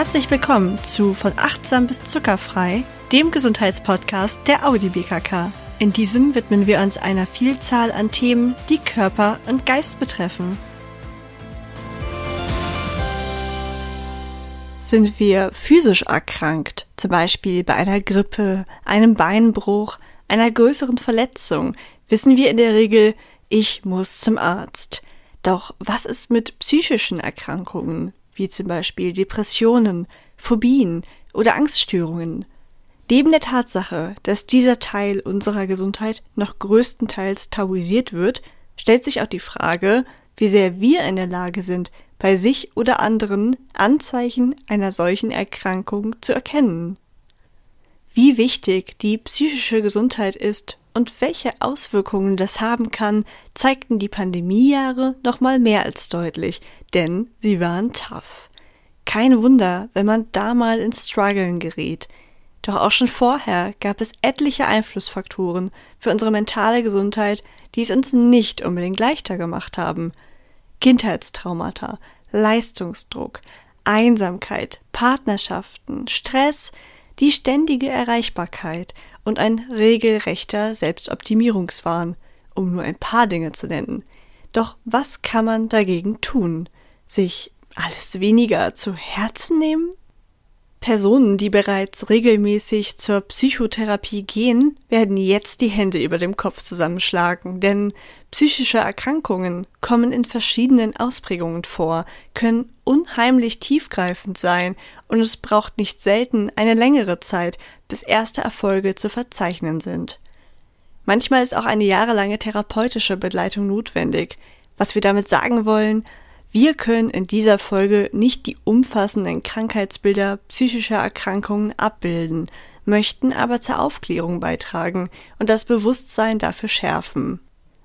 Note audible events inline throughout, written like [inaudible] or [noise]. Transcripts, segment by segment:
Herzlich willkommen zu Von achtsam bis zuckerfrei, dem Gesundheitspodcast der Audi BKK. In diesem widmen wir uns einer Vielzahl an Themen, die Körper und Geist betreffen. Sind wir physisch erkrankt, zum Beispiel bei einer Grippe, einem Beinbruch, einer größeren Verletzung, wissen wir in der Regel, ich muss zum Arzt. Doch was ist mit psychischen Erkrankungen? Wie zum Beispiel Depressionen, Phobien oder Angststörungen. Neben der Tatsache, dass dieser Teil unserer Gesundheit noch größtenteils tabuisiert wird, stellt sich auch die Frage, wie sehr wir in der Lage sind, bei sich oder anderen Anzeichen einer solchen Erkrankung zu erkennen. Wie wichtig die psychische Gesundheit ist und welche Auswirkungen das haben kann, zeigten die Pandemiejahre noch mal mehr als deutlich, denn sie waren tough. Kein Wunder, wenn man da mal ins Struggeln gerät. Doch auch schon vorher gab es etliche Einflussfaktoren für unsere mentale Gesundheit, die es uns nicht unbedingt leichter gemacht haben. Kindheitstraumata, Leistungsdruck, Einsamkeit, Partnerschaften, Stress, die ständige Erreichbarkeit und ein regelrechter Selbstoptimierungswahn, um nur ein paar Dinge zu nennen. Doch was kann man dagegen tun? Sich alles weniger zu Herzen nehmen? Personen, die bereits regelmäßig zur Psychotherapie gehen, werden jetzt die Hände über dem Kopf zusammenschlagen, denn psychische Erkrankungen kommen in verschiedenen Ausprägungen vor, können unheimlich tiefgreifend sein und es braucht nicht selten eine längere Zeit, bis erste Erfolge zu verzeichnen sind. Manchmal ist auch eine jahrelange therapeutische Begleitung notwendig. Was wir damit sagen wollen, wir können in dieser Folge nicht die umfassenden Krankheitsbilder psychischer Erkrankungen abbilden, möchten aber zur Aufklärung beitragen und das Bewusstsein dafür schärfen.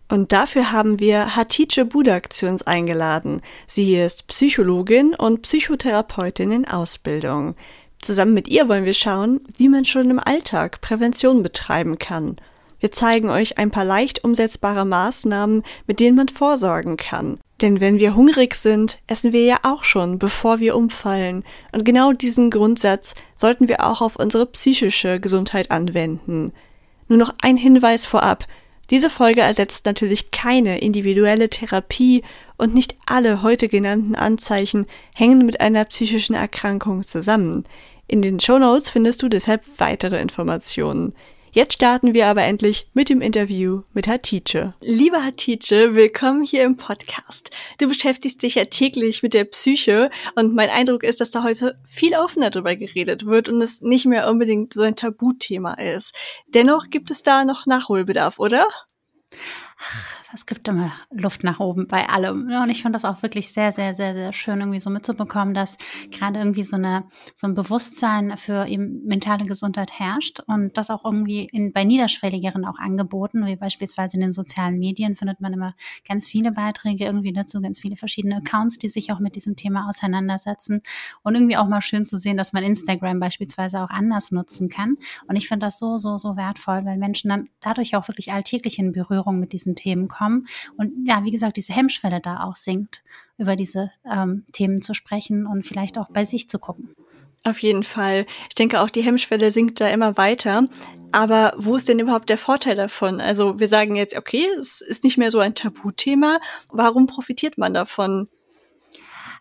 Und dafür haben wir Hatice Budak zu uns eingeladen. Sie ist Psychologin und Psychotherapeutin in Ausbildung. Zusammen mit ihr wollen wir schauen, wie man schon im Alltag Prävention betreiben kann. Wir zeigen euch ein paar leicht umsetzbare Maßnahmen, mit denen man vorsorgen kann. Denn wenn wir hungrig sind, essen wir ja auch schon, bevor wir umfallen. Und genau diesen Grundsatz sollten wir auch auf unsere psychische Gesundheit anwenden. Nur noch ein Hinweis vorab. Diese Folge ersetzt natürlich keine individuelle Therapie und nicht alle heute genannten Anzeichen hängen mit einer psychischen Erkrankung zusammen. In den Show Notes findest du deshalb weitere Informationen. Jetzt starten wir aber endlich mit dem Interview mit Hatice. Liebe Hatice, willkommen hier im Podcast. Du beschäftigst dich ja täglich mit der Psyche und mein Eindruck ist, dass da heute viel offener darüber geredet wird und es nicht mehr unbedingt so ein Tabuthema ist. Dennoch gibt es da noch Nachholbedarf, oder? Ach, es gibt immer Luft nach oben bei allem. Und ich finde das auch wirklich sehr, sehr, sehr, sehr schön, irgendwie so mitzubekommen, dass gerade irgendwie so eine, so ein Bewusstsein für eben mentale Gesundheit herrscht und das auch irgendwie in, bei niederschwelligeren auch angeboten, wie beispielsweise in den sozialen Medien findet man immer ganz viele Beiträge irgendwie dazu, ganz viele verschiedene Accounts, die sich auch mit diesem Thema auseinandersetzen und irgendwie auch mal schön zu sehen, dass man Instagram beispielsweise auch anders nutzen kann. Und ich finde das so, so, so wertvoll, weil Menschen dann dadurch auch wirklich alltäglich in Berührung mit diesen Themen kommen kommen. Und ja, wie gesagt, diese Hemmschwelle da auch sinkt, über diese ähm, Themen zu sprechen und vielleicht auch bei sich zu gucken. Auf jeden Fall. Ich denke auch, die Hemmschwelle sinkt da immer weiter. Aber wo ist denn überhaupt der Vorteil davon? Also wir sagen jetzt, okay, es ist nicht mehr so ein Tabuthema. Warum profitiert man davon?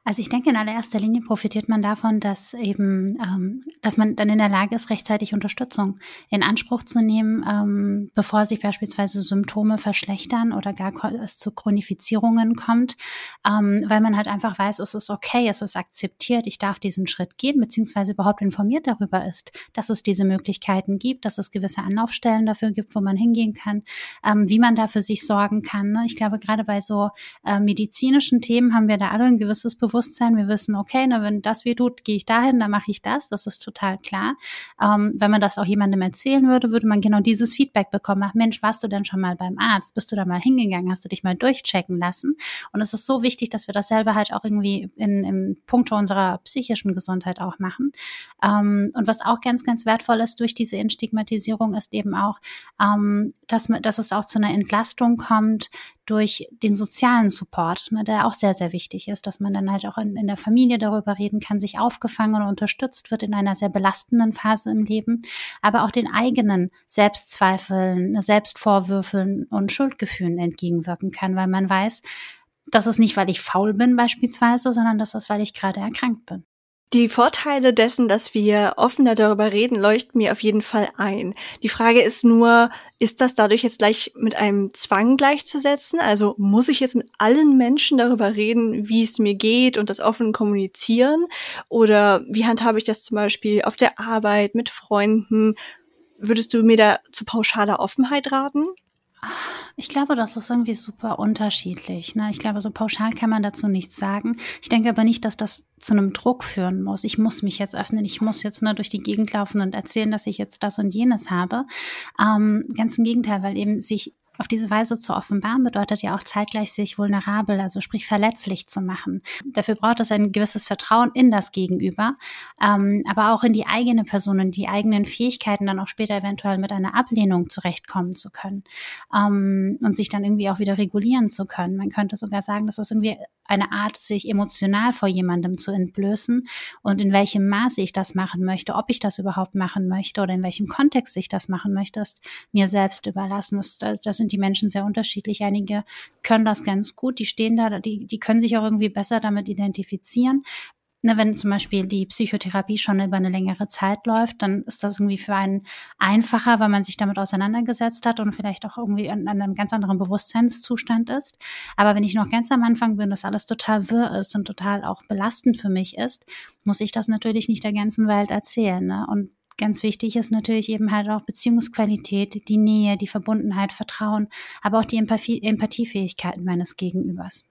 Also ich denke, in allererster Linie profitiert man davon, dass eben, ähm, dass man dann in der Lage ist, rechtzeitig Unterstützung in Anspruch zu nehmen, ähm, bevor sich beispielsweise Symptome verschlechtern oder gar es zu Chronifizierungen kommt, ähm, weil man halt einfach weiß, es ist okay, es ist akzeptiert, ich darf diesen Schritt gehen, beziehungsweise überhaupt informiert darüber ist, dass es diese Möglichkeiten gibt, dass es gewisse Anlaufstellen dafür gibt, wo man hingehen kann, ähm, wie man da für sich sorgen kann. Ne? Ich glaube, gerade bei so äh, medizinischen Themen haben wir da alle ein gewisses Bewusstsein Bewusstsein. Wir wissen, okay, na, wenn das weh tut, gehe ich dahin, dann mache ich das. Das ist total klar. Ähm, wenn man das auch jemandem erzählen würde, würde man genau dieses Feedback bekommen. Ach Mensch, warst du denn schon mal beim Arzt? Bist du da mal hingegangen? Hast du dich mal durchchecken lassen? Und es ist so wichtig, dass wir das selber halt auch irgendwie in, in puncto unserer psychischen Gesundheit auch machen. Ähm, und was auch ganz, ganz wertvoll ist durch diese Entstigmatisierung ist eben auch, ähm, dass, dass es auch zu einer Entlastung kommt, durch den sozialen Support, ne, der auch sehr, sehr wichtig ist, dass man dann halt auch in, in der Familie darüber reden kann, sich aufgefangen und unterstützt wird in einer sehr belastenden Phase im Leben, aber auch den eigenen Selbstzweifeln, Selbstvorwürfeln und Schuldgefühlen entgegenwirken kann, weil man weiß, das ist nicht, weil ich faul bin beispielsweise, sondern das ist, weil ich gerade erkrankt bin. Die Vorteile dessen, dass wir offener darüber reden, leuchten mir auf jeden Fall ein. Die Frage ist nur, ist das dadurch jetzt gleich mit einem Zwang gleichzusetzen? Also muss ich jetzt mit allen Menschen darüber reden, wie es mir geht und das offen kommunizieren? Oder wie handhabe ich das zum Beispiel auf der Arbeit, mit Freunden? Würdest du mir da zu pauschaler Offenheit raten? Ich glaube, das ist irgendwie super unterschiedlich. Ne? Ich glaube, so pauschal kann man dazu nichts sagen. Ich denke aber nicht, dass das zu einem Druck führen muss. Ich muss mich jetzt öffnen, ich muss jetzt nur durch die Gegend laufen und erzählen, dass ich jetzt das und jenes habe. Ähm, ganz im Gegenteil, weil eben sich auf diese Weise zu offenbaren bedeutet ja auch zeitgleich sich vulnerabel, also sprich verletzlich zu machen. Dafür braucht es ein gewisses Vertrauen in das Gegenüber, ähm, aber auch in die eigene Person, in die eigenen Fähigkeiten, dann auch später eventuell mit einer Ablehnung zurechtkommen zu können ähm, und sich dann irgendwie auch wieder regulieren zu können. Man könnte sogar sagen, dass das irgendwie eine Art, sich emotional vor jemandem zu entblößen und in welchem Maße ich das machen möchte, ob ich das überhaupt machen möchte oder in welchem Kontext ich das machen möchte, ist mir selbst überlassen. Das, das sind die Menschen sehr unterschiedlich. Einige können das ganz gut, die stehen da, die, die können sich auch irgendwie besser damit identifizieren. Ne, wenn zum Beispiel die Psychotherapie schon über eine längere Zeit läuft, dann ist das irgendwie für einen einfacher, weil man sich damit auseinandergesetzt hat und vielleicht auch irgendwie in, in einem ganz anderen Bewusstseinszustand ist. Aber wenn ich noch ganz am Anfang bin, dass alles total wirr ist und total auch belastend für mich ist, muss ich das natürlich nicht der ganzen Welt erzählen. Ne? Und ganz wichtig ist natürlich eben halt auch Beziehungsqualität, die Nähe, die Verbundenheit, Vertrauen, aber auch die Empathie, Empathiefähigkeiten meines Gegenübers.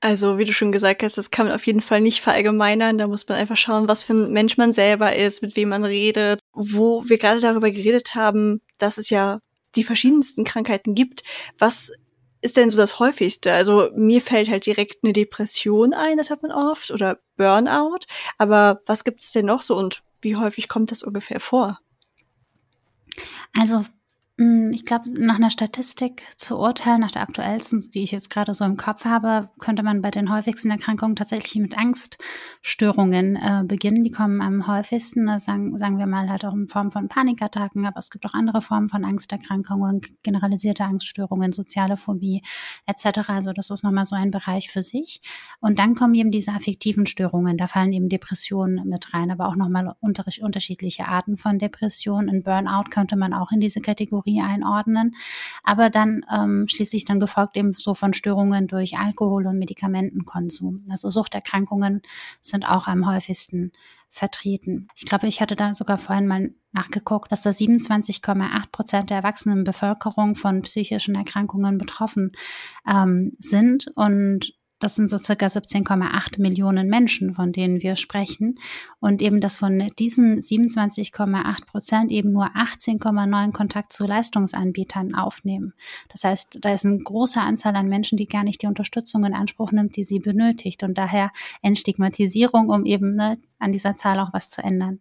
Also, wie du schon gesagt hast, das kann man auf jeden Fall nicht verallgemeinern. Da muss man einfach schauen, was für ein Mensch man selber ist, mit wem man redet. Wo wir gerade darüber geredet haben, dass es ja die verschiedensten Krankheiten gibt. Was ist denn so das häufigste? Also, mir fällt halt direkt eine Depression ein, das hat man oft, oder Burnout. Aber was gibt es denn noch so und wie häufig kommt das ungefähr vor? Also ich glaube, nach einer Statistik zu urteilen, nach der aktuellsten, die ich jetzt gerade so im Kopf habe, könnte man bei den häufigsten Erkrankungen tatsächlich mit Angststörungen äh, beginnen. Die kommen am häufigsten, äh, sagen, sagen wir mal, halt auch in Form von Panikattacken, aber es gibt auch andere Formen von Angsterkrankungen, generalisierte Angststörungen, soziale Phobie etc. Also das ist nochmal so ein Bereich für sich. Und dann kommen eben diese affektiven Störungen, da fallen eben Depressionen mit rein, aber auch nochmal unter unterschiedliche Arten von Depressionen. Ein Burnout könnte man auch in diese Kategorie Kategorie einordnen. Aber dann ähm, schließlich dann gefolgt eben so von Störungen durch Alkohol- und Medikamentenkonsum. Also Suchterkrankungen sind auch am häufigsten vertreten. Ich glaube, ich hatte da sogar vorhin mal nachgeguckt, dass da 27,8 Prozent der erwachsenen Bevölkerung von psychischen Erkrankungen betroffen ähm, sind und das sind so circa 17,8 Millionen Menschen, von denen wir sprechen. Und eben, dass von diesen 27,8 Prozent eben nur 18,9 Kontakt zu Leistungsanbietern aufnehmen. Das heißt, da ist eine große Anzahl an Menschen, die gar nicht die Unterstützung in Anspruch nimmt, die sie benötigt. Und daher Entstigmatisierung, um eben ne, an dieser Zahl auch was zu ändern.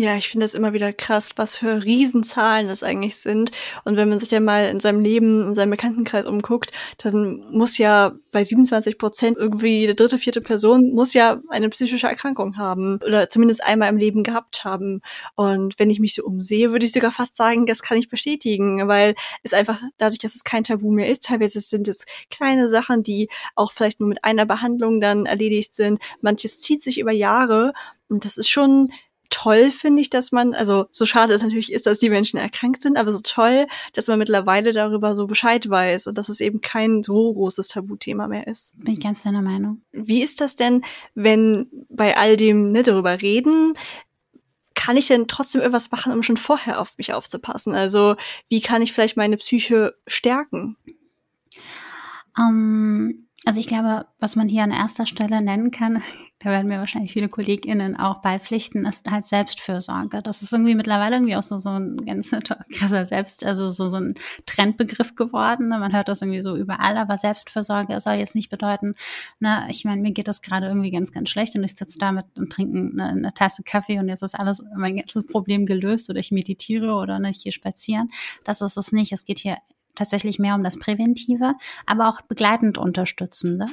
Ja, ich finde es immer wieder krass, was für Riesenzahlen das eigentlich sind. Und wenn man sich ja mal in seinem Leben, in seinem Bekanntenkreis umguckt, dann muss ja bei 27 Prozent irgendwie die dritte, vierte Person muss ja eine psychische Erkrankung haben oder zumindest einmal im Leben gehabt haben. Und wenn ich mich so umsehe, würde ich sogar fast sagen, das kann ich bestätigen, weil es einfach dadurch, dass es kein Tabu mehr ist, teilweise sind es kleine Sachen, die auch vielleicht nur mit einer Behandlung dann erledigt sind. Manches zieht sich über Jahre und das ist schon toll finde ich, dass man, also so schade es natürlich ist, dass die Menschen erkrankt sind, aber so toll, dass man mittlerweile darüber so Bescheid weiß und dass es eben kein so großes Tabuthema mehr ist. Bin ich ganz deiner Meinung. Wie ist das denn, wenn bei all dem ne, darüber reden, kann ich denn trotzdem irgendwas machen, um schon vorher auf mich aufzupassen? Also wie kann ich vielleicht meine Psyche stärken? Um ähm, also ich glaube, was man hier an erster Stelle nennen kann, [laughs] da werden mir wahrscheinlich viele KollegInnen auch beipflichten, ist halt Selbstfürsorge. Das ist irgendwie mittlerweile irgendwie auch so, so ein ganz [laughs] krasser Selbst, also so, so ein Trendbegriff geworden. Ne? Man hört das irgendwie so überall, aber Selbstfürsorge soll jetzt nicht bedeuten, na, ne, ich meine, mir geht das gerade irgendwie ganz, ganz schlecht und ich sitze da mit und trinke eine, eine, Tasse Kaffee und jetzt ist alles, mein ganzes Problem gelöst oder ich meditiere oder ne, ich gehe spazieren. Das ist es nicht. Es geht hier tatsächlich mehr um das Präventive, aber auch begleitend Unterstützende.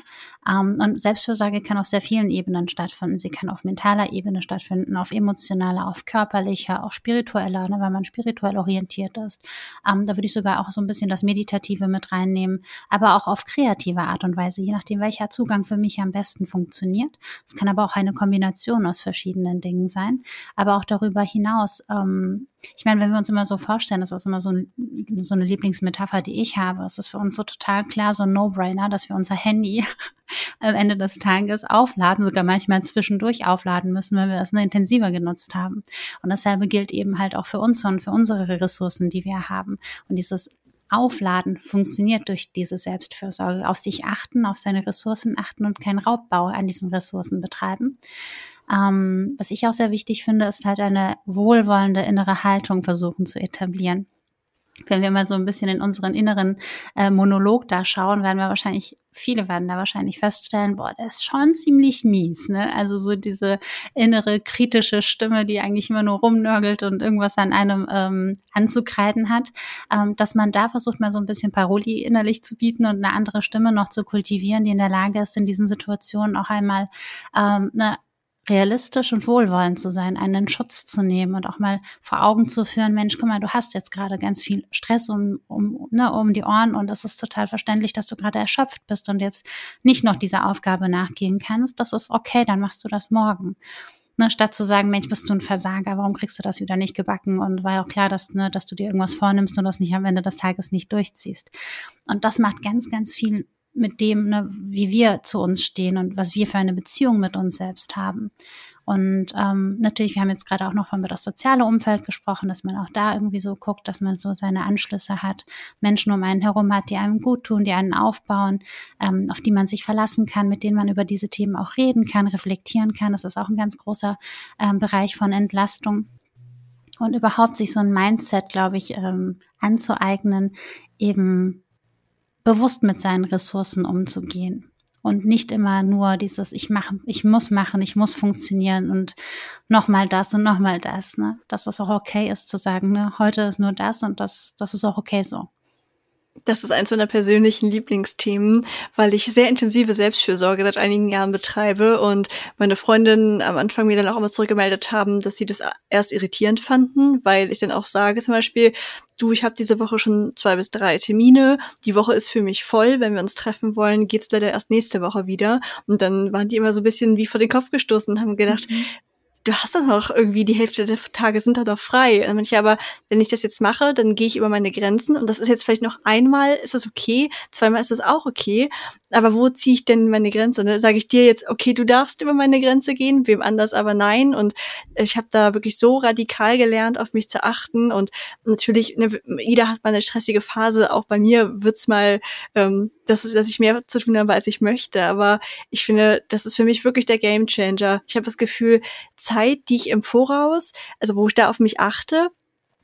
Ähm, und Selbstfürsorge kann auf sehr vielen Ebenen stattfinden. Sie kann auf mentaler Ebene stattfinden, auf emotionaler, auf körperlicher, auch spiritueller, ne, weil man spirituell orientiert ist. Ähm, da würde ich sogar auch so ein bisschen das Meditative mit reinnehmen, aber auch auf kreative Art und Weise, je nachdem, welcher Zugang für mich am besten funktioniert. Es kann aber auch eine Kombination aus verschiedenen Dingen sein, aber auch darüber hinaus. Ähm, ich meine, wenn wir uns immer so vorstellen, das ist immer so, ein, so eine Lieblingsmetapher, die ich habe. Es ist für uns so total klar, so ein No-Brainer, dass wir unser Handy [laughs] am Ende des Tages aufladen, sogar manchmal zwischendurch aufladen müssen, wenn wir es intensiver genutzt haben. Und dasselbe gilt eben halt auch für uns und für unsere Ressourcen, die wir haben. Und dieses Aufladen funktioniert durch diese Selbstfürsorge, auf sich achten, auf seine Ressourcen achten und keinen Raubbau an diesen Ressourcen betreiben. Ähm, was ich auch sehr wichtig finde, ist halt eine wohlwollende innere Haltung versuchen zu etablieren wenn wir mal so ein bisschen in unseren inneren äh, Monolog da schauen, werden wir wahrscheinlich, viele werden da wahrscheinlich feststellen, boah, der ist schon ziemlich mies, ne? Also so diese innere kritische Stimme, die eigentlich immer nur rumnörgelt und irgendwas an einem ähm, anzukreiden hat, ähm, dass man da versucht, mal so ein bisschen Paroli innerlich zu bieten und eine andere Stimme noch zu kultivieren, die in der Lage ist, in diesen Situationen auch einmal ähm, eine realistisch und wohlwollend zu sein, einen Schutz zu nehmen und auch mal vor Augen zu führen, Mensch, guck mal, du hast jetzt gerade ganz viel Stress um, um, ne, um die Ohren und es ist total verständlich, dass du gerade erschöpft bist und jetzt nicht noch dieser Aufgabe nachgehen kannst. Das ist okay, dann machst du das morgen. Ne, statt zu sagen, Mensch, bist du ein Versager, warum kriegst du das wieder nicht gebacken? Und war ja auch klar, dass, ne, dass du dir irgendwas vornimmst und das nicht am Ende des Tages nicht durchziehst. Und das macht ganz, ganz viel mit dem, ne, wie wir zu uns stehen und was wir für eine Beziehung mit uns selbst haben. Und ähm, natürlich, wir haben jetzt gerade auch noch über das soziale Umfeld gesprochen, dass man auch da irgendwie so guckt, dass man so seine Anschlüsse hat, Menschen um einen herum hat, die einem gut tun, die einen aufbauen, ähm, auf die man sich verlassen kann, mit denen man über diese Themen auch reden kann, reflektieren kann. Das ist auch ein ganz großer ähm, Bereich von Entlastung. Und überhaupt sich so ein Mindset, glaube ich, ähm, anzueignen, eben bewusst mit seinen Ressourcen umzugehen und nicht immer nur dieses ich mache, ich muss machen, ich muss funktionieren und nochmal das und nochmal das, ne? Dass es auch okay ist zu sagen, ne, heute ist nur das und das, das ist auch okay so. Das ist eins meiner persönlichen Lieblingsthemen, weil ich sehr intensive Selbstfürsorge seit einigen Jahren betreibe und meine Freundinnen am Anfang mir dann auch immer zurückgemeldet haben, dass sie das erst irritierend fanden, weil ich dann auch sage zum Beispiel, du, ich habe diese Woche schon zwei bis drei Termine, die Woche ist für mich voll, wenn wir uns treffen wollen, geht's leider erst nächste Woche wieder. Und dann waren die immer so ein bisschen wie vor den Kopf gestoßen und haben gedacht, mhm du hast doch noch irgendwie die Hälfte der Tage sind da doch frei. Dann ich aber, wenn ich das jetzt mache, dann gehe ich über meine Grenzen und das ist jetzt vielleicht noch einmal, ist das okay, zweimal ist das auch okay. Aber wo ziehe ich denn meine Grenze? Ne? Sage ich dir jetzt, okay, du darfst über meine Grenze gehen, wem anders aber nein. Und ich habe da wirklich so radikal gelernt, auf mich zu achten. Und natürlich, ne, jeder hat mal eine stressige Phase. Auch bei mir wird's mal, ähm, dass, dass ich mehr zu tun habe, als ich möchte. Aber ich finde, das ist für mich wirklich der Gamechanger. Ich habe das Gefühl, Zeit, die ich im Voraus, also wo ich da auf mich achte,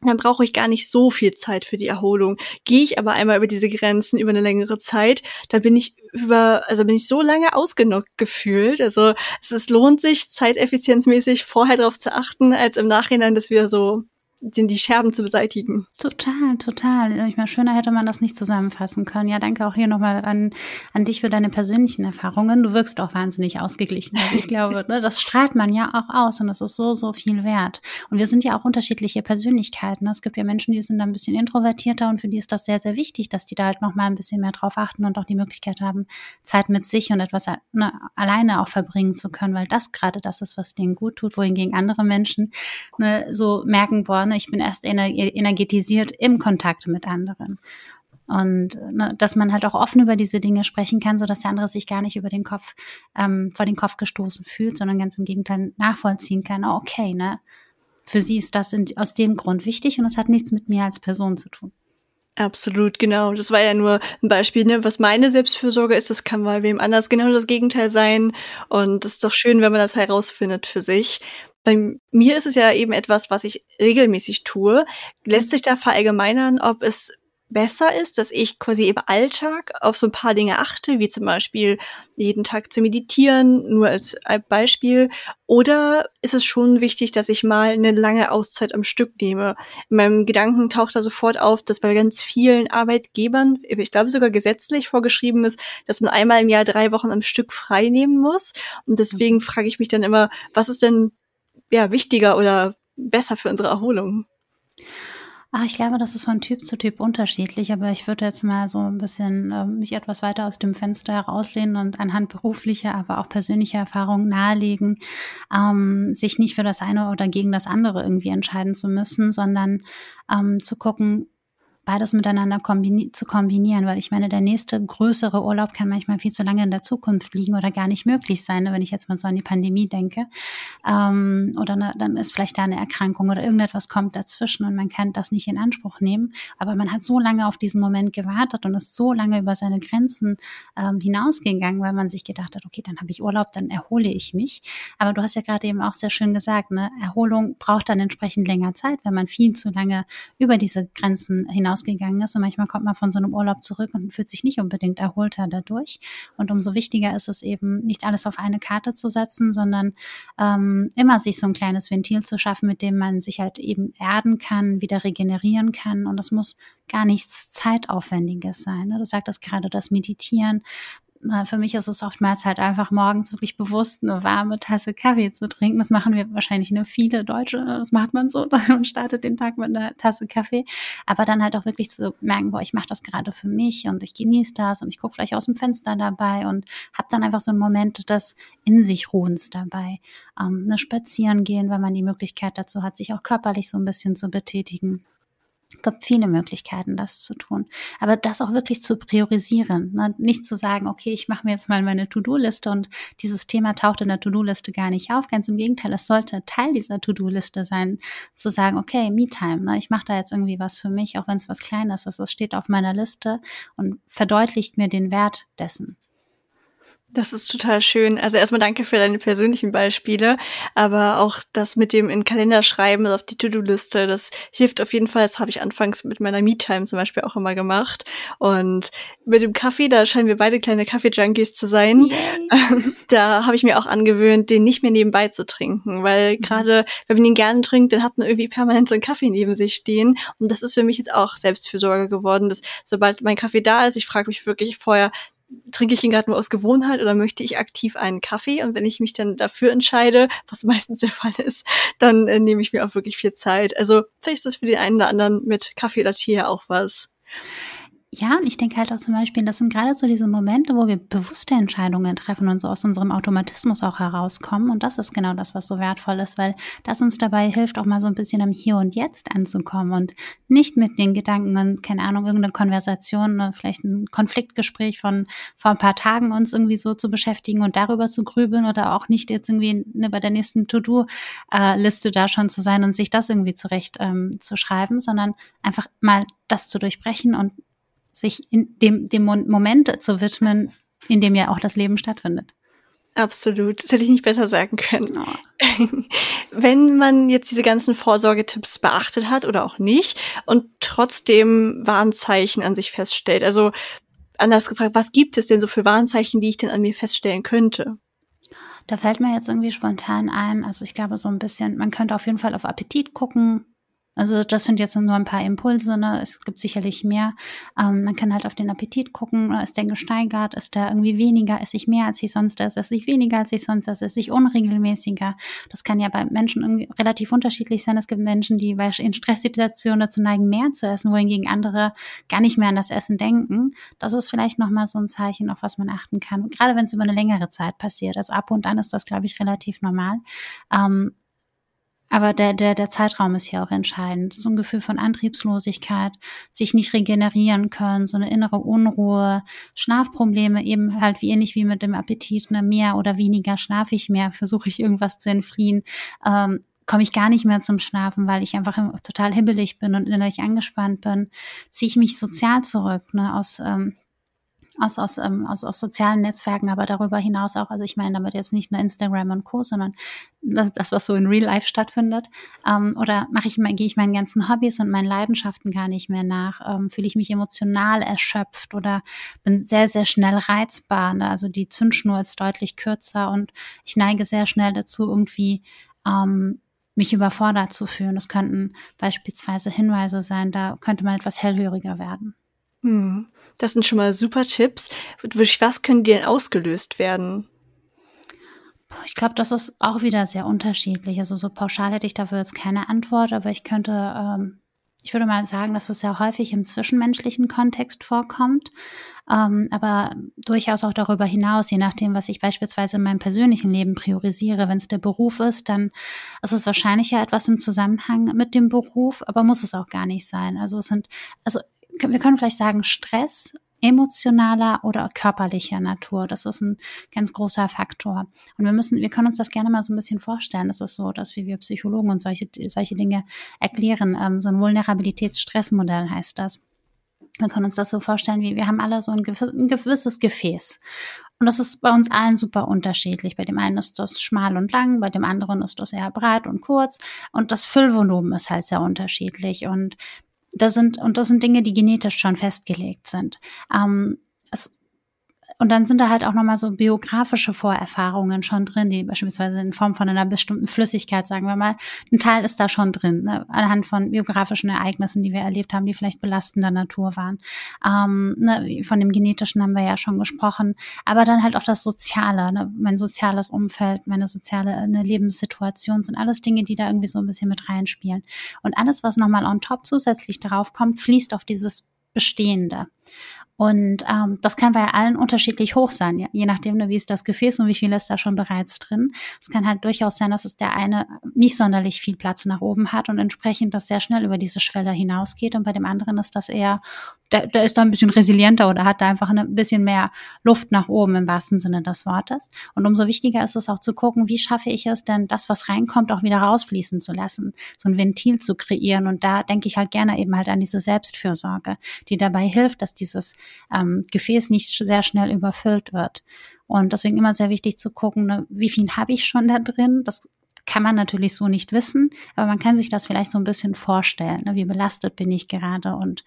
dann brauche ich gar nicht so viel Zeit für die Erholung. Gehe ich aber einmal über diese Grenzen über eine längere Zeit, da bin ich über, also bin ich so lange ausgenockt gefühlt. Also es, es lohnt sich, zeiteffizienzmäßig vorher darauf zu achten, als im Nachhinein das wieder so den, die Scherben zu beseitigen. Total, total. Ich meine, schöner hätte man das nicht zusammenfassen können. Ja, danke auch hier nochmal an, an dich für deine persönlichen Erfahrungen. Du wirkst auch wahnsinnig ausgeglichen. Also ich glaube, ne, das strahlt man ja auch aus und das ist so, so viel wert. Und wir sind ja auch unterschiedliche Persönlichkeiten. Es gibt ja Menschen, die sind da ein bisschen introvertierter und für die ist das sehr, sehr wichtig, dass die da halt nochmal ein bisschen mehr drauf achten und auch die Möglichkeit haben, Zeit mit sich und etwas ne, alleine auch verbringen zu können, weil das gerade das ist, was denen gut tut, wohingegen andere Menschen ne, so merken, boah, ne, ich bin erst energetisiert im Kontakt mit anderen. Und ne, dass man halt auch offen über diese Dinge sprechen kann, so dass der andere sich gar nicht über den Kopf, ähm, vor den Kopf gestoßen fühlt, sondern ganz im Gegenteil nachvollziehen kann, oh, okay, ne, für sie ist das in, aus dem Grund wichtig und es hat nichts mit mir als Person zu tun. Absolut, genau. Das war ja nur ein Beispiel, ne? was meine Selbstfürsorge ist. Das kann bei wem anders genau das Gegenteil sein. Und es ist doch schön, wenn man das herausfindet für sich. Bei mir ist es ja eben etwas, was ich regelmäßig tue. Lässt sich da verallgemeinern, ob es besser ist, dass ich quasi im Alltag auf so ein paar Dinge achte, wie zum Beispiel jeden Tag zu meditieren, nur als Beispiel? Oder ist es schon wichtig, dass ich mal eine lange Auszeit am Stück nehme? In meinem Gedanken taucht da sofort auf, dass bei ganz vielen Arbeitgebern, ich glaube sogar gesetzlich vorgeschrieben ist, dass man einmal im Jahr drei Wochen am Stück frei nehmen muss. Und deswegen frage ich mich dann immer, was ist denn ja wichtiger oder besser für unsere Erholung? Ach, ich glaube, das ist von Typ zu Typ unterschiedlich, aber ich würde jetzt mal so ein bisschen äh, mich etwas weiter aus dem Fenster herauslehnen und anhand beruflicher, aber auch persönlicher Erfahrungen nahelegen, ähm, sich nicht für das eine oder gegen das andere irgendwie entscheiden zu müssen, sondern ähm, zu gucken, beides miteinander kombini zu kombinieren, weil ich meine, der nächste größere Urlaub kann manchmal viel zu lange in der Zukunft liegen oder gar nicht möglich sein, ne, wenn ich jetzt mal so an die Pandemie denke. Ähm, oder ne, dann ist vielleicht da eine Erkrankung oder irgendetwas kommt dazwischen und man kann das nicht in Anspruch nehmen. Aber man hat so lange auf diesen Moment gewartet und ist so lange über seine Grenzen ähm, hinausgegangen, weil man sich gedacht hat, okay, dann habe ich Urlaub, dann erhole ich mich. Aber du hast ja gerade eben auch sehr schön gesagt, ne, Erholung braucht dann entsprechend länger Zeit, wenn man viel zu lange über diese Grenzen hinaus hinausgegangen ist. Und manchmal kommt man von so einem Urlaub zurück und fühlt sich nicht unbedingt erholter dadurch. Und umso wichtiger ist es eben, nicht alles auf eine Karte zu setzen, sondern ähm, immer sich so ein kleines Ventil zu schaffen, mit dem man sich halt eben erden kann, wieder regenerieren kann. Und das muss gar nichts Zeitaufwendiges sein. Ne? Du sagtest gerade das Meditieren, für mich ist es oftmals halt einfach morgens wirklich bewusst eine warme Tasse Kaffee zu trinken. Das machen wir wahrscheinlich nur viele Deutsche. Das macht man so [laughs] und startet den Tag mit einer Tasse Kaffee. Aber dann halt auch wirklich zu merken, boah, ich mache das gerade für mich und ich genieße das und ich gucke vielleicht aus dem Fenster dabei und habe dann einfach so einen Moment des in sich Ruhens dabei. Ähm, ne, spazieren gehen, weil man die Möglichkeit dazu hat, sich auch körperlich so ein bisschen zu betätigen. Es gibt viele Möglichkeiten, das zu tun. Aber das auch wirklich zu priorisieren. Ne? Nicht zu sagen, okay, ich mache mir jetzt mal meine To-Do-Liste und dieses Thema taucht in der To-Do-Liste gar nicht auf. Ganz im Gegenteil, es sollte Teil dieser To-Do-Liste sein, zu sagen, okay, Me-Time, ne? ich mache da jetzt irgendwie was für mich, auch wenn es was Kleines ist. Es steht auf meiner Liste und verdeutlicht mir den Wert dessen. Das ist total schön. Also erstmal danke für deine persönlichen Beispiele, aber auch das mit dem in Kalender schreiben auf die To-Do-Liste, das hilft auf jeden Fall. Das habe ich anfangs mit meiner Me-Time zum Beispiel auch immer gemacht. Und mit dem Kaffee, da scheinen wir beide kleine Kaffee-Junkies zu sein. [laughs] da habe ich mir auch angewöhnt, den nicht mehr nebenbei zu trinken, weil mhm. gerade wenn man ihn gerne trinkt, dann hat man irgendwie permanent so einen Kaffee neben sich stehen. Und das ist für mich jetzt auch Selbstfürsorge geworden, dass sobald mein Kaffee da ist, ich frage mich wirklich vorher, trinke ich ihn gerade nur aus Gewohnheit oder möchte ich aktiv einen Kaffee? Und wenn ich mich dann dafür entscheide, was [laughs] meistens der Fall ist, dann äh, nehme ich mir auch wirklich viel Zeit. Also vielleicht ist das für den einen oder anderen mit Kaffee oder Tee auch was. Ja, und ich denke halt auch zum Beispiel, das sind gerade so diese Momente, wo wir bewusste Entscheidungen treffen und so aus unserem Automatismus auch herauskommen. Und das ist genau das, was so wertvoll ist, weil das uns dabei hilft, auch mal so ein bisschen im Hier und Jetzt anzukommen und nicht mit den Gedanken und, keine Ahnung, irgendeine Konversation, ne, vielleicht ein Konfliktgespräch von vor ein paar Tagen uns irgendwie so zu beschäftigen und darüber zu grübeln oder auch nicht jetzt irgendwie ne, bei der nächsten To-Do-Liste da schon zu sein und sich das irgendwie zurecht ähm, zu schreiben, sondern einfach mal das zu durchbrechen und sich in dem, dem Moment zu widmen, in dem ja auch das Leben stattfindet. Absolut. Das hätte ich nicht besser sagen können. Oh. [laughs] Wenn man jetzt diese ganzen Vorsorgetipps beachtet hat oder auch nicht und trotzdem Warnzeichen an sich feststellt, also anders gefragt, was gibt es denn so für Warnzeichen, die ich denn an mir feststellen könnte? Da fällt mir jetzt irgendwie spontan ein, also ich glaube so ein bisschen, man könnte auf jeden Fall auf Appetit gucken, also das sind jetzt nur ein paar Impulse, ne? es gibt sicherlich mehr. Ähm, man kann halt auf den Appetit gucken, ist der gesteigert, ist der irgendwie weniger, esse ich mehr als ich sonst esse, esse ich weniger als ich sonst esse, esse ich unregelmäßiger. Das kann ja bei Menschen irgendwie relativ unterschiedlich sein. Es gibt Menschen, die in Stresssituationen dazu neigen, mehr zu essen, wohingegen andere gar nicht mehr an das Essen denken. Das ist vielleicht nochmal so ein Zeichen, auf was man achten kann. Gerade wenn es über eine längere Zeit passiert. Also ab und an ist das, glaube ich, relativ normal. Ähm, aber der, der, der Zeitraum ist hier auch entscheidend. So ein Gefühl von Antriebslosigkeit, sich nicht regenerieren können, so eine innere Unruhe, Schlafprobleme, eben halt wie ähnlich wie mit dem Appetit, ne, mehr oder weniger schlafe ich mehr, [laughs] versuche ich irgendwas zu entfliehen, ähm, komme ich gar nicht mehr zum Schlafen, weil ich einfach total hibbelig bin und innerlich angespannt bin, ziehe ich mich sozial zurück, ne, aus ähm, aus, aus, ähm, aus, aus sozialen Netzwerken, aber darüber hinaus auch, also ich meine damit jetzt nicht nur Instagram und Co., sondern das, das was so in Real Life stattfindet. Ähm, oder mache ich gehe ich meinen ganzen Hobbys und meinen Leidenschaften gar nicht mehr nach? Ähm, Fühle ich mich emotional erschöpft oder bin sehr, sehr schnell reizbar? Ne? Also die Zündschnur ist deutlich kürzer und ich neige sehr schnell dazu, irgendwie ähm, mich überfordert zu fühlen. Das könnten beispielsweise Hinweise sein, da könnte man etwas hellhöriger werden. Hm, das sind schon mal super Tipps. Durch was können die denn ausgelöst werden? Ich glaube, das ist auch wieder sehr unterschiedlich. Also so pauschal hätte ich dafür jetzt keine Antwort, aber ich könnte, ähm, ich würde mal sagen, dass es sehr häufig im zwischenmenschlichen Kontext vorkommt, ähm, aber durchaus auch darüber hinaus, je nachdem, was ich beispielsweise in meinem persönlichen Leben priorisiere. Wenn es der Beruf ist, dann ist es wahrscheinlich ja etwas im Zusammenhang mit dem Beruf, aber muss es auch gar nicht sein. Also es sind, also wir können vielleicht sagen Stress, emotionaler oder körperlicher Natur. Das ist ein ganz großer Faktor. Und wir müssen, wir können uns das gerne mal so ein bisschen vorstellen. Das ist so, dass wie wir Psychologen und solche, solche Dinge erklären. Ähm, so ein Vulnerabilitätsstressmodell heißt das. Wir können uns das so vorstellen, wie wir haben alle so ein gewisses Gefäß. Und das ist bei uns allen super unterschiedlich. Bei dem einen ist das schmal und lang, bei dem anderen ist das eher breit und kurz. Und das Füllvolumen ist halt sehr unterschiedlich. Und das sind, und das sind Dinge, die genetisch schon festgelegt sind. Ähm, es und dann sind da halt auch nochmal so biografische Vorerfahrungen schon drin, die beispielsweise in Form von einer bestimmten Flüssigkeit, sagen wir mal, ein Teil ist da schon drin, ne? anhand von biografischen Ereignissen, die wir erlebt haben, die vielleicht belastender Natur waren. Ähm, ne? Von dem Genetischen haben wir ja schon gesprochen, aber dann halt auch das Soziale, ne? mein soziales Umfeld, meine soziale eine Lebenssituation sind alles Dinge, die da irgendwie so ein bisschen mit reinspielen. Und alles, was nochmal on top zusätzlich darauf kommt, fließt auf dieses Bestehende. Und ähm, das kann bei allen unterschiedlich hoch sein, ja, je nachdem, ne, wie ist das Gefäß und wie viel ist da schon bereits drin. Es kann halt durchaus sein, dass es der eine nicht sonderlich viel Platz nach oben hat und entsprechend das sehr schnell über diese Schwelle hinausgeht. Und bei dem anderen ist das eher der, der ist da ein bisschen resilienter oder hat da einfach ein bisschen mehr Luft nach oben im wahrsten Sinne des Wortes. Und umso wichtiger ist es auch zu gucken, wie schaffe ich es denn, das, was reinkommt, auch wieder rausfließen zu lassen, so ein Ventil zu kreieren. Und da denke ich halt gerne eben halt an diese Selbstfürsorge, die dabei hilft, dass dieses ähm, Gefäß nicht sehr schnell überfüllt wird. Und deswegen immer sehr wichtig zu gucken, ne, wie viel habe ich schon da drin? Das kann man natürlich so nicht wissen, aber man kann sich das vielleicht so ein bisschen vorstellen. Ne? Wie belastet bin ich gerade und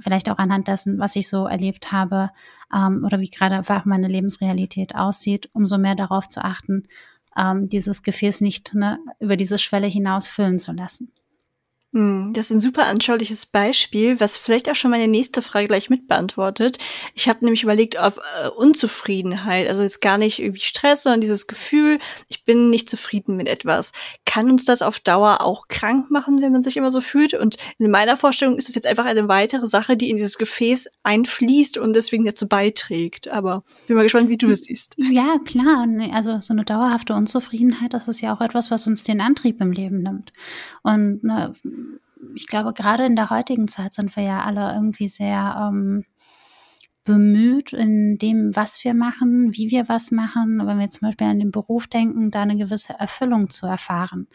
vielleicht auch anhand dessen, was ich so erlebt habe ähm, oder wie gerade einfach meine Lebensrealität aussieht, umso mehr darauf zu achten, ähm, dieses Gefäß nicht ne, über diese Schwelle hinaus füllen zu lassen. Hm, das ist ein super anschauliches Beispiel, was vielleicht auch schon meine nächste Frage gleich mitbeantwortet. Ich habe nämlich überlegt, ob äh, Unzufriedenheit, also jetzt gar nicht irgendwie Stress, sondern dieses Gefühl, ich bin nicht zufrieden mit etwas, kann uns das auf Dauer auch krank machen, wenn man sich immer so fühlt? Und in meiner Vorstellung ist es jetzt einfach eine weitere Sache, die in dieses Gefäß einfließt und deswegen dazu beiträgt. Aber bin mal gespannt, wie du es siehst. Ja, klar. Also so eine dauerhafte Unzufriedenheit, das ist ja auch etwas, was uns den Antrieb im Leben nimmt. Und ne, ich glaube, gerade in der heutigen Zeit sind wir ja alle irgendwie sehr ähm, bemüht in dem, was wir machen, wie wir was machen. Wenn wir zum Beispiel an den Beruf denken, da eine gewisse Erfüllung zu erfahren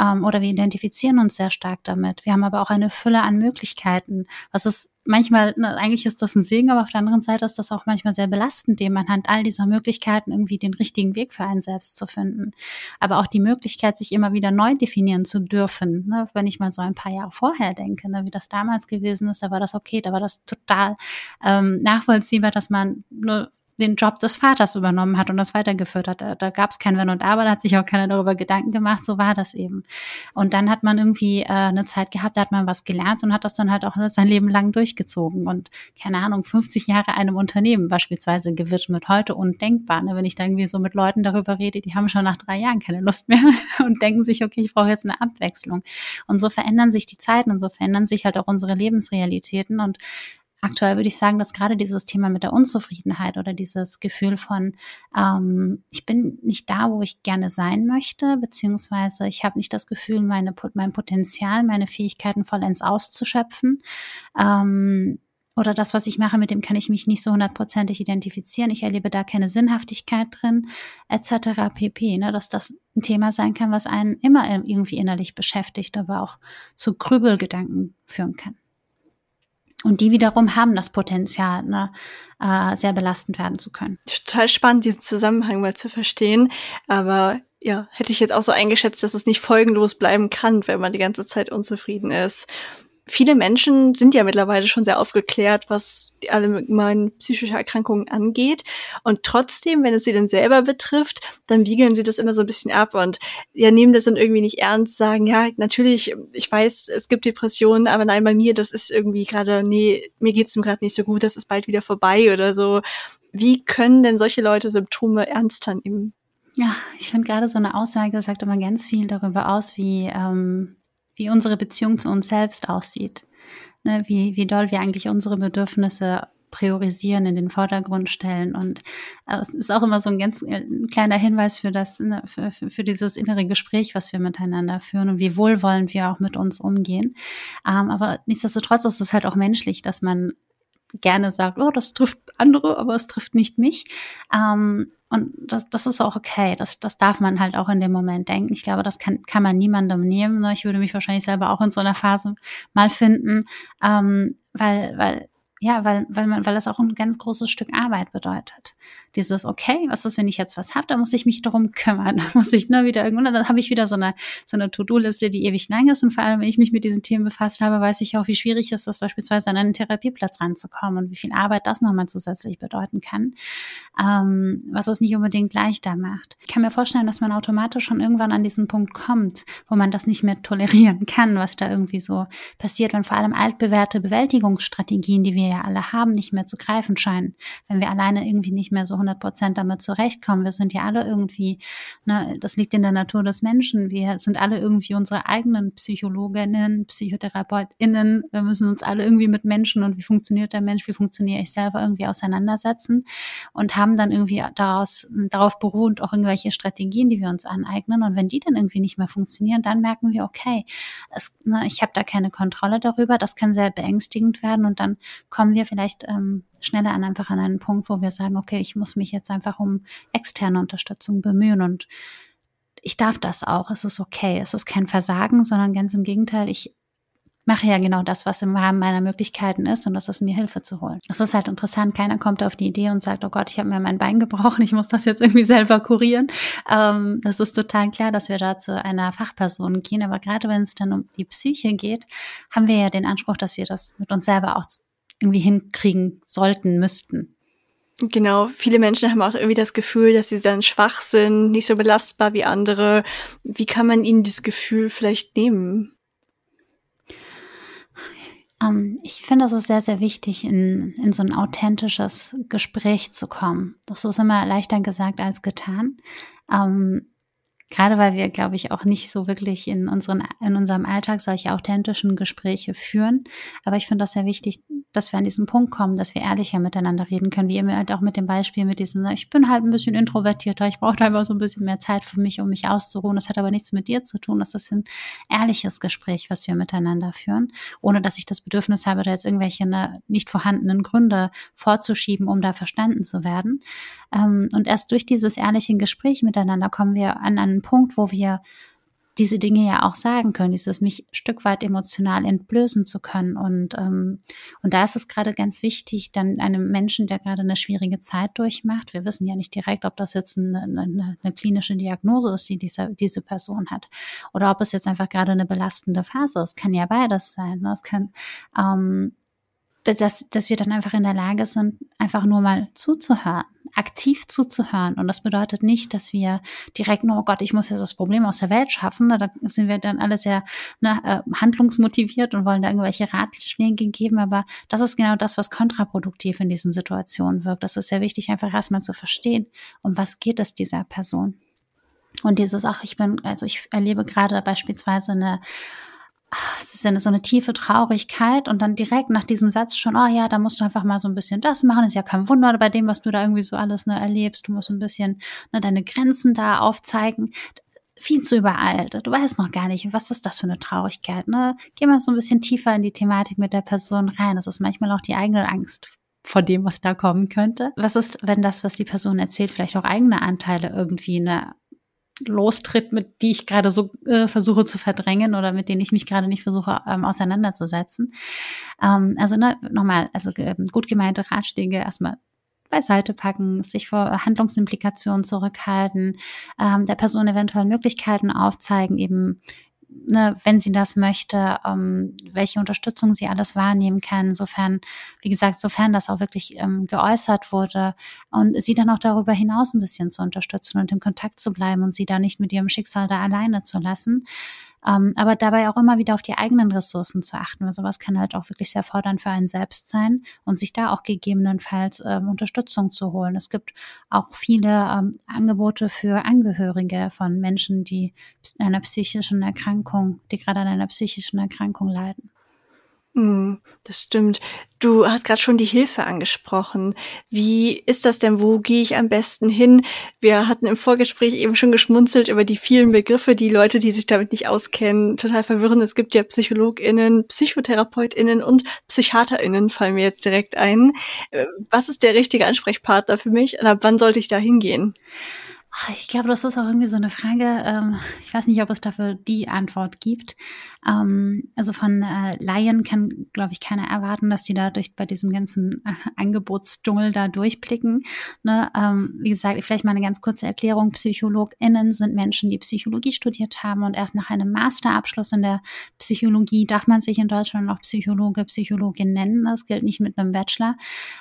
ähm, oder wir identifizieren uns sehr stark damit. Wir haben aber auch eine Fülle an Möglichkeiten, was ist manchmal, na, eigentlich ist das ein Segen, aber auf der anderen Seite ist das auch manchmal sehr belastend, dem anhand all dieser Möglichkeiten irgendwie den richtigen Weg für einen selbst zu finden. Aber auch die Möglichkeit, sich immer wieder neu definieren zu dürfen. Ne? Wenn ich mal so ein paar Jahre vorher denke, ne, wie das damals gewesen ist, da war das okay, da war das total ähm, nachvollziehbar, dass man nur den Job des Vaters übernommen hat und das weitergeführt hat. Da, da gab es kein Wenn und Aber, da hat sich auch keiner darüber Gedanken gemacht, so war das eben. Und dann hat man irgendwie äh, eine Zeit gehabt, da hat man was gelernt und hat das dann halt auch sein Leben lang durchgezogen und keine Ahnung, 50 Jahre einem Unternehmen beispielsweise gewidmet, heute undenkbar. Ne? Wenn ich da irgendwie so mit Leuten darüber rede, die haben schon nach drei Jahren keine Lust mehr [laughs] und denken sich, okay, ich brauche jetzt eine Abwechslung. Und so verändern sich die Zeiten und so verändern sich halt auch unsere Lebensrealitäten und aktuell würde ich sagen, dass gerade dieses Thema mit der Unzufriedenheit oder dieses Gefühl von, ähm, ich bin nicht da, wo ich gerne sein möchte, beziehungsweise ich habe nicht das Gefühl, meine, mein Potenzial, meine Fähigkeiten vollends auszuschöpfen. Ähm, oder das, was ich mache, mit dem kann ich mich nicht so hundertprozentig identifizieren. Ich erlebe da keine Sinnhaftigkeit drin, etc. pp. Ne? Dass das ein Thema sein kann, was einen immer irgendwie innerlich beschäftigt, aber auch zu Grübelgedanken führen kann. Und die wiederum haben das Potenzial, ne, äh, sehr belastend werden zu können. Total spannend, diesen Zusammenhang mal zu verstehen. Aber ja, hätte ich jetzt auch so eingeschätzt, dass es nicht folgenlos bleiben kann, wenn man die ganze Zeit unzufrieden ist viele Menschen sind ja mittlerweile schon sehr aufgeklärt, was die allgemeinen psychische Erkrankungen angeht. Und trotzdem, wenn es sie dann selber betrifft, dann wiegeln sie das immer so ein bisschen ab und ja, nehmen das dann irgendwie nicht ernst, sagen, ja, natürlich, ich weiß, es gibt Depressionen, aber nein, bei mir, das ist irgendwie gerade, nee, mir geht's gerade nicht so gut, das ist bald wieder vorbei oder so. Wie können denn solche Leute Symptome ernster nehmen? Ja, ich finde gerade so eine Aussage sagt immer ganz viel darüber aus, wie ähm, wie unsere Beziehung zu uns selbst aussieht. Ne, wie, wie doll wir eigentlich unsere Bedürfnisse priorisieren, in den Vordergrund stellen. Und äh, es ist auch immer so ein ganz äh, ein kleiner Hinweis für das, ne, für, für, dieses innere Gespräch, was wir miteinander führen und wie wohlwollend wir auch mit uns umgehen. Ähm, aber nichtsdestotrotz ist es halt auch menschlich, dass man gerne sagt, oh, das trifft andere, aber es trifft nicht mich. Ähm, und das, das ist auch okay. Das, das darf man halt auch in dem Moment denken. Ich glaube, das kann, kann man niemandem nehmen. Ich würde mich wahrscheinlich selber auch in so einer Phase mal finden, ähm, weil, weil ja, weil, weil man, weil das auch ein ganz großes Stück Arbeit bedeutet. Dieses, okay, was ist, wenn ich jetzt was habe, da muss ich mich darum kümmern. [laughs] Da muss ich ne, wieder irgendwann, dann habe ich wieder so eine, so eine To-Do-Liste, die ewig lang ist. Und vor allem, wenn ich mich mit diesen Themen befasst habe, weiß ich auch, wie schwierig ist das beispielsweise an einen Therapieplatz ranzukommen und wie viel Arbeit das nochmal zusätzlich bedeuten kann. Ähm, was es nicht unbedingt leichter macht. Ich kann mir vorstellen, dass man automatisch schon irgendwann an diesen Punkt kommt, wo man das nicht mehr tolerieren kann, was da irgendwie so passiert. Und vor allem altbewährte Bewältigungsstrategien, die wir ja alle haben, nicht mehr zu greifen scheinen. Wenn wir alleine irgendwie nicht mehr so 100 Prozent damit zurechtkommen. Wir sind ja alle irgendwie, ne, das liegt in der Natur des Menschen. Wir sind alle irgendwie unsere eigenen Psychologinnen, PsychotherapeutInnen. Wir müssen uns alle irgendwie mit Menschen und wie funktioniert der Mensch, wie funktioniere ich selber irgendwie auseinandersetzen und haben dann irgendwie daraus, darauf beruhend auch irgendwelche Strategien, die wir uns aneignen. Und wenn die dann irgendwie nicht mehr funktionieren, dann merken wir, okay, es, ne, ich habe da keine Kontrolle darüber. Das kann sehr beängstigend werden und dann kommen wir vielleicht ähm, schneller an einfach an einen Punkt, wo wir sagen, okay, ich muss mich jetzt einfach um externe Unterstützung bemühen und ich darf das auch. Es ist okay. Es ist kein Versagen, sondern ganz im Gegenteil. Ich mache ja genau das, was im Rahmen meiner Möglichkeiten ist und das ist mir Hilfe zu holen. Es ist halt interessant, keiner kommt auf die Idee und sagt, oh Gott, ich habe mir mein Bein gebrochen, ich muss das jetzt irgendwie selber kurieren. Ähm, das ist total klar, dass wir da zu einer Fachperson gehen, aber gerade wenn es dann um die Psyche geht, haben wir ja den Anspruch, dass wir das mit uns selber auch irgendwie hinkriegen sollten, müssten. Genau, viele Menschen haben auch irgendwie das Gefühl, dass sie dann schwach sind, nicht so belastbar wie andere. Wie kann man ihnen dieses Gefühl vielleicht nehmen? Um, ähm, ich finde, es ist sehr, sehr wichtig, in, in so ein authentisches Gespräch zu kommen. Das ist immer leichter gesagt als getan. Um, ähm, Gerade weil wir, glaube ich, auch nicht so wirklich in, unseren, in unserem Alltag solche authentischen Gespräche führen. Aber ich finde das sehr wichtig, dass wir an diesen Punkt kommen, dass wir ehrlicher miteinander reden können, wie ihr halt auch mit dem Beispiel mit diesem, ich bin halt ein bisschen introvertierter, ich brauche einfach so ein bisschen mehr Zeit für mich, um mich auszuruhen. Das hat aber nichts mit dir zu tun. Das ist ein ehrliches Gespräch, was wir miteinander führen, ohne dass ich das Bedürfnis habe, da jetzt irgendwelche nicht vorhandenen Gründe vorzuschieben, um da verstanden zu werden. Ähm, und erst durch dieses ehrliche Gespräch miteinander kommen wir an einen Punkt, wo wir diese Dinge ja auch sagen können, dieses mich Stück weit emotional entblößen zu können. Und, ähm, und da ist es gerade ganz wichtig, dann einem Menschen, der gerade eine schwierige Zeit durchmacht, wir wissen ja nicht direkt, ob das jetzt eine, eine, eine klinische Diagnose ist, die diese, diese Person hat, oder ob es jetzt einfach gerade eine belastende Phase ist. Kann ja beides sein. Ne? Es kann ähm, dass, dass wir dann einfach in der Lage sind, einfach nur mal zuzuhören, aktiv zuzuhören. Und das bedeutet nicht, dass wir direkt nur, oh Gott, ich muss jetzt das Problem aus der Welt schaffen. Da sind wir dann alle sehr ne, äh, handlungsmotiviert und wollen da irgendwelche Ratschläge geben. Aber das ist genau das, was kontraproduktiv in diesen Situationen wirkt. Das ist sehr wichtig, einfach erstmal zu verstehen, um was geht es dieser Person. Und dieses, ach, ich bin, also ich erlebe gerade beispielsweise eine es ist ja so eine tiefe Traurigkeit und dann direkt nach diesem Satz schon, oh ja, da musst du einfach mal so ein bisschen das machen. Ist ja kein Wunder bei dem, was du da irgendwie so alles ne, erlebst. Du musst ein bisschen ne, deine Grenzen da aufzeigen. Viel zu übereilt. Du weißt noch gar nicht, was ist das für eine Traurigkeit. Ne? Geh mal so ein bisschen tiefer in die Thematik mit der Person rein. Das ist manchmal auch die eigene Angst vor dem, was da kommen könnte. Was ist, wenn das, was die Person erzählt, vielleicht auch eigene Anteile irgendwie eine lostritt, mit die ich gerade so äh, versuche zu verdrängen oder mit denen ich mich gerade nicht versuche ähm, auseinanderzusetzen. Ähm, also ne, nochmal, also äh, gut gemeinte Ratschläge erstmal beiseite packen, sich vor Handlungsimplikationen zurückhalten, ähm, der Person eventuell Möglichkeiten aufzeigen, eben ne, wenn sie das möchte, ähm, welche Unterstützung sie alles wahrnehmen kann, sofern, wie gesagt, sofern das auch wirklich ähm, geäußert wurde und sie dann auch darüber hinaus ein bisschen zu unterstützen und im Kontakt zu bleiben und sie da nicht mit ihrem Schicksal da alleine zu lassen. Ähm, aber dabei auch immer wieder auf die eigenen Ressourcen zu achten, weil sowas kann halt auch wirklich sehr fordernd für einen selbst sein und sich da auch gegebenenfalls ähm, Unterstützung zu holen. Es gibt auch viele ähm, Angebote für Angehörige von Menschen, die einer psychischen Erkrankung, die gerade an einer psychischen Erkrankung leiden. Mm, das stimmt. Du hast gerade schon die Hilfe angesprochen. Wie ist das denn? Wo gehe ich am besten hin? Wir hatten im Vorgespräch eben schon geschmunzelt über die vielen Begriffe, die Leute, die sich damit nicht auskennen, total verwirren. Es gibt ja PsychologInnen, PsychotherapeutInnen und PsychiaterInnen fallen mir jetzt direkt ein. Äh, was ist der richtige Ansprechpartner für mich? Und ab wann sollte ich da hingehen? Ich glaube, das ist auch irgendwie so eine Frage. Ähm, ich weiß nicht, ob es dafür die Antwort gibt. Ähm, also von äh, Laien kann, glaube ich, keiner erwarten, dass die da durch bei diesem ganzen äh, Angebotsdschungel da durchblicken. Ne? Ähm, wie gesagt, vielleicht mal eine ganz kurze Erklärung. PsychologInnen sind Menschen, die Psychologie studiert haben und erst nach einem Masterabschluss in der Psychologie darf man sich in Deutschland noch Psychologe, Psychologin nennen. Das gilt nicht mit einem Bachelor.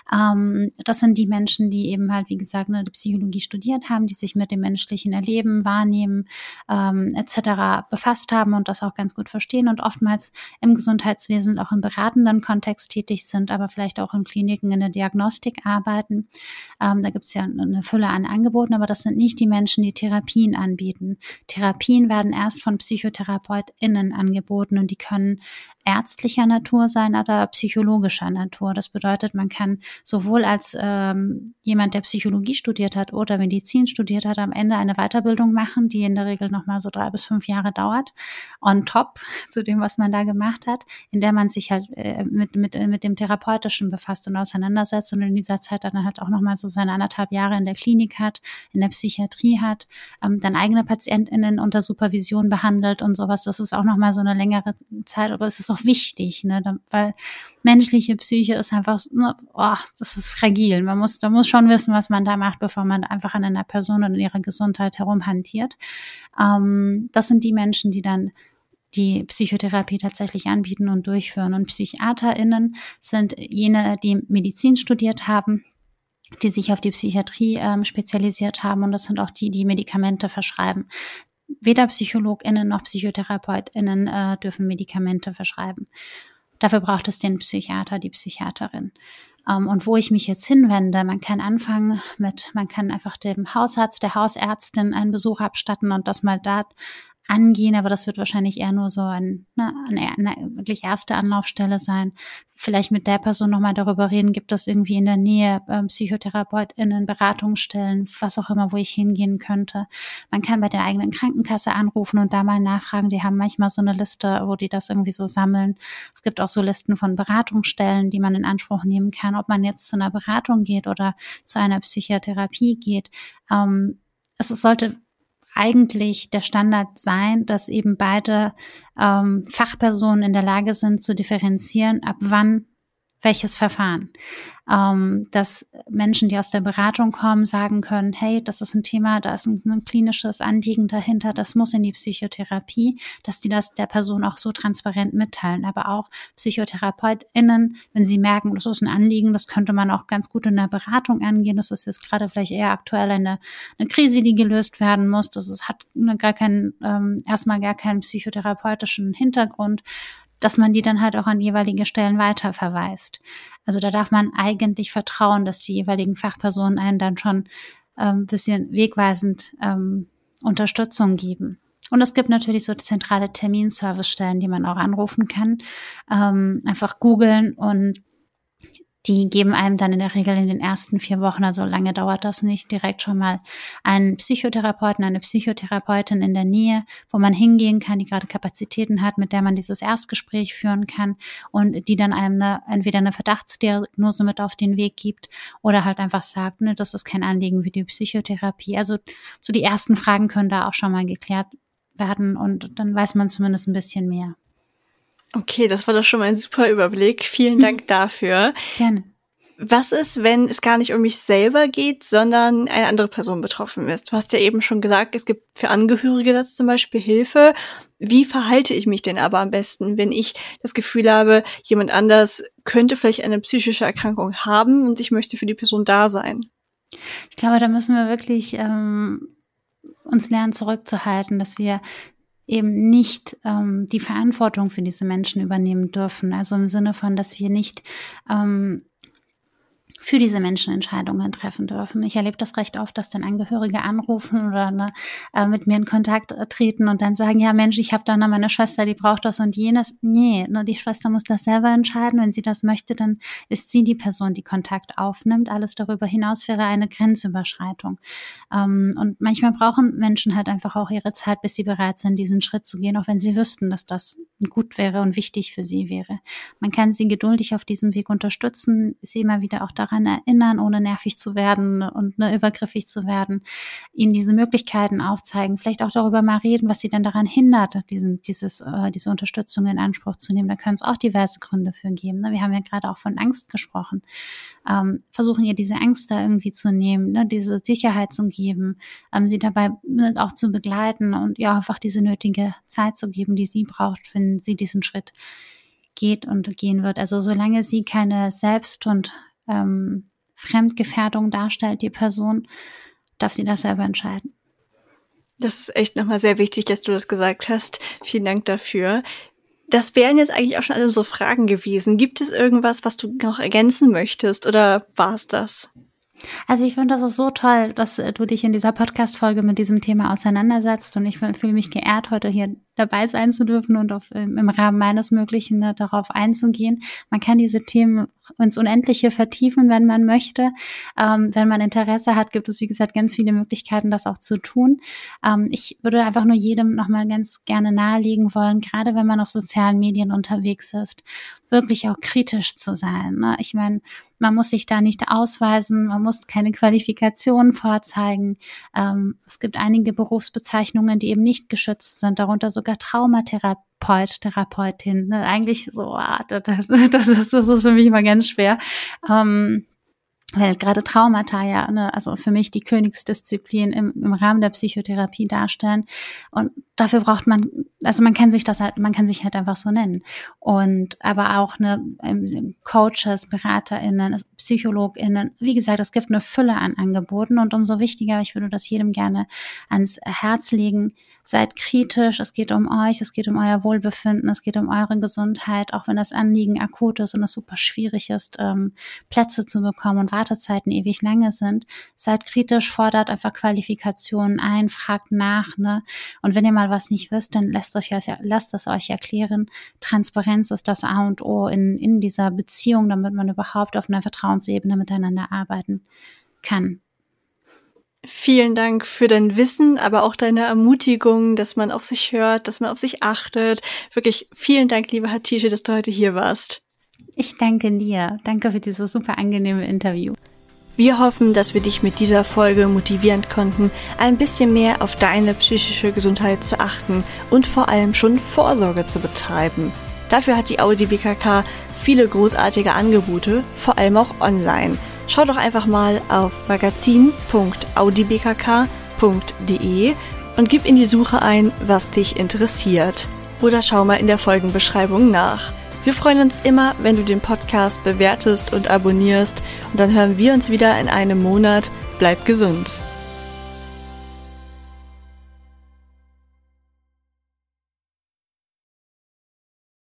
das sind die Menschen, die eben halt, wie gesagt, ne, die Psychologie studiert haben, die sich mit dem menschlichen Erleben, Wahrnehmen ähm, etc. befasst haben und das auch ganz gut verstehen und oftmals im Gesundheitswesen auch im beratenden Kontext tätig sind, aber vielleicht auch in Kliniken in der Diagnostik arbeiten. Ähm, da gibt es ja eine Fülle an Angeboten, aber das sind nicht die Menschen, die Therapien anbieten. Therapien werden erst von PsychotherapeutInnen angeboten und die können ärztlicher Natur sein oder psychologischer Natur. Das bedeutet, man kann sowohl als ähm, jemand, der Psychologie studiert hat oder Medizin studiert hat, am Ende eine Weiterbildung machen, die in der Regel nochmal so drei bis fünf Jahre dauert, on top [laughs] zu dem, was man da gemacht hat, in der man sich halt äh, mit, mit, mit dem Therapeutischen befasst und auseinandersetzt und in dieser Zeit dann halt auch nochmal so seine anderthalb Jahre in der Klinik hat, in der Psychiatrie hat, ähm, dann eigene PatientInnen unter Supervision behandelt und sowas. Das ist auch nochmal so eine längere Zeit, aber es ist auch wichtig, ne, weil menschliche Psyche ist einfach, oh, das ist fragil. Man muss, da muss schon wissen, was man da macht, bevor man einfach an einer Person und ihrer Gesundheit herumhantiert. Ähm, das sind die Menschen, die dann die Psychotherapie tatsächlich anbieten und durchführen. Und PsychiaterInnen sind jene, die Medizin studiert haben, die sich auf die Psychiatrie ähm, spezialisiert haben und das sind auch die, die Medikamente verschreiben. Weder PsychologInnen noch PsychotherapeutInnen äh, dürfen Medikamente verschreiben. Dafür braucht es den Psychiater, die Psychiaterin. Ähm, und wo ich mich jetzt hinwende, man kann anfangen mit, man kann einfach dem Hausarzt, der Hausärztin einen Besuch abstatten und das mal da angehen, aber das wird wahrscheinlich eher nur so ein, ne, eine, eine wirklich erste Anlaufstelle sein. Vielleicht mit der Person nochmal darüber reden, gibt es irgendwie in der Nähe ähm, PsychotherapeutInnen, Beratungsstellen, was auch immer, wo ich hingehen könnte. Man kann bei der eigenen Krankenkasse anrufen und da mal nachfragen. Die haben manchmal so eine Liste, wo die das irgendwie so sammeln. Es gibt auch so Listen von Beratungsstellen, die man in Anspruch nehmen kann, ob man jetzt zu einer Beratung geht oder zu einer Psychotherapie geht. Ähm, es sollte eigentlich der Standard sein, dass eben beide ähm, Fachpersonen in der Lage sind zu differenzieren, ab wann welches Verfahren. Ähm, dass Menschen, die aus der Beratung kommen, sagen können, hey, das ist ein Thema, da ist ein, ein, klinisches Anliegen dahinter, das muss in die Psychotherapie, dass die das der Person auch so transparent mitteilen. Aber auch PsychotherapeutInnen, wenn sie merken, das ist ein Anliegen, das könnte man auch ganz gut in der Beratung angehen, das ist jetzt gerade vielleicht eher aktuell eine, eine Krise, die gelöst werden muss, das ist, hat gar keinen, ähm, erstmal gar keinen psychotherapeutischen Hintergrund, dass man die dann halt auch an jeweilige Stellen weiterverweist. Also da darf man eigentlich vertrauen, dass die jeweiligen Fachpersonen einen dann schon ähm, bisschen wegweisend ähm, Unterstützung geben. Und es gibt natürlich so zentrale Terminservicestellen, die man auch anrufen kann. Ähm, einfach googeln und die geben einem dann in der Regel in den ersten vier Wochen, also lange dauert das nicht, direkt schon mal einen Psychotherapeuten, eine Psychotherapeutin in der Nähe, wo man hingehen kann, die gerade Kapazitäten hat, mit der man dieses Erstgespräch führen kann und die dann einem eine, entweder eine Verdachtsdiagnose mit auf den Weg gibt oder halt einfach sagt, ne, das ist kein Anliegen wie die Psychotherapie. Also so die ersten Fragen können da auch schon mal geklärt werden und dann weiß man zumindest ein bisschen mehr. Okay, das war doch schon mal ein super Überblick. Vielen. [laughs] Dank dafür. Gerne. Was ist, wenn es gar nicht um mich selber geht, sondern eine andere Person betroffen ist? Du hast ja eben schon gesagt, es gibt für Angehörige das zum Beispiel Hilfe. Wie verhalte ich mich denn aber am besten, wenn ich das Gefühl habe, jemand anders könnte vielleicht eine psychische Erkrankung haben und ich möchte für die Person da sein? Ich glaube, da müssen wir wirklich ähm, uns lernen zurückzuhalten, dass wir eben nicht ähm, die Verantwortung für diese Menschen übernehmen dürfen. Also im Sinne von, dass wir nicht ähm, für diese Menschen Entscheidungen treffen dürfen. Ich erlebe das recht oft, dass dann Angehörige anrufen oder ne, äh, mit mir in Kontakt äh, treten und dann sagen, ja Mensch, ich habe da noch meine Schwester, die braucht das und jenes. Nee, ne, die Schwester muss das selber entscheiden. Wenn sie das möchte, dann ist sie die Person, die Kontakt aufnimmt. Alles darüber hinaus wäre eine Grenzüberschreitung. Ähm, und manchmal brauchen Menschen halt einfach auch ihre Zeit, bis sie bereit sind, diesen Schritt zu gehen, auch wenn sie wüssten, dass das gut wäre und wichtig für sie wäre. Man kann sie geduldig auf diesem Weg unterstützen, sie immer wieder auch daran erinnern, ohne nervig zu werden und ne, übergriffig zu werden, ihnen diese Möglichkeiten aufzeigen, vielleicht auch darüber mal reden, was sie denn daran hindert, diesen, dieses, äh, diese Unterstützung in Anspruch zu nehmen. Da können es auch diverse Gründe für geben. Ne? Wir haben ja gerade auch von Angst gesprochen. Ähm, versuchen ihr diese Angst da irgendwie zu nehmen, ne? diese Sicherheit zu geben, ähm, sie dabei ne, auch zu begleiten und ja einfach diese nötige Zeit zu geben, die sie braucht, wenn sie diesen Schritt geht und gehen wird. Also solange sie keine Selbst- und ähm, Fremdgefährdung darstellt, die Person, darf sie das selber entscheiden. Das ist echt nochmal sehr wichtig, dass du das gesagt hast. Vielen Dank dafür. Das wären jetzt eigentlich auch schon alle so Fragen gewesen. Gibt es irgendwas, was du noch ergänzen möchtest oder war es das? Also ich finde, das ist so toll, dass du dich in dieser Podcast-Folge mit diesem Thema auseinandersetzt und ich fühle mich geehrt, heute hier dabei sein zu dürfen und auf, im Rahmen meines Möglichen ne, darauf einzugehen. Man kann diese Themen ins Unendliche vertiefen, wenn man möchte. Ähm, wenn man Interesse hat, gibt es, wie gesagt, ganz viele Möglichkeiten, das auch zu tun. Ähm, ich würde einfach nur jedem nochmal ganz gerne nahelegen wollen, gerade wenn man auf sozialen Medien unterwegs ist, wirklich auch kritisch zu sein. Ne? Ich meine, man muss sich da nicht ausweisen, man muss keine Qualifikationen vorzeigen. Ähm, es gibt einige Berufsbezeichnungen, die eben nicht geschützt sind, darunter sogar Traumatherapeut, Therapeutin. Ne? Eigentlich so, ah, [laughs] das, ist, das ist für mich immer ganz schwer. Ähm, weil gerade Traumata ja, ne, also für mich die Königsdisziplin im, im Rahmen der Psychotherapie darstellen. Und dafür braucht man, also man kann sich das halt, man kann sich halt einfach so nennen. Und aber auch ne, Coaches, BeraterInnen, PsychologInnen, wie gesagt, es gibt eine Fülle an Angeboten und umso wichtiger, ich würde das jedem gerne ans Herz legen, seid kritisch, es geht um euch, es geht um euer Wohlbefinden, es geht um eure Gesundheit, auch wenn das Anliegen akut ist und es super schwierig ist, ähm, Plätze zu bekommen und Wartezeiten ewig lange sind. Seid kritisch, fordert einfach Qualifikationen ein, fragt nach, ne? Und wenn ihr mal was nicht wisst, dann lasst euch lasst es euch erklären. Transparenz ist das A und O in, in dieser Beziehung, damit man überhaupt auf einer Vertrauensebene miteinander arbeiten kann. Vielen Dank für dein Wissen, aber auch deine Ermutigung, dass man auf sich hört, dass man auf sich achtet. Wirklich vielen Dank, liebe Hatische, dass du heute hier warst. Ich danke dir. Danke für dieses super angenehme Interview. Wir hoffen, dass wir dich mit dieser Folge motivieren konnten, ein bisschen mehr auf deine psychische Gesundheit zu achten und vor allem schon Vorsorge zu betreiben. Dafür hat die Audi BKK viele großartige Angebote, vor allem auch online. Schau doch einfach mal auf magazin.audibkk.de und gib in die Suche ein, was dich interessiert. Oder schau mal in der Folgenbeschreibung nach. Wir freuen uns immer, wenn du den Podcast bewertest und abonnierst und dann hören wir uns wieder in einem Monat. Bleib gesund.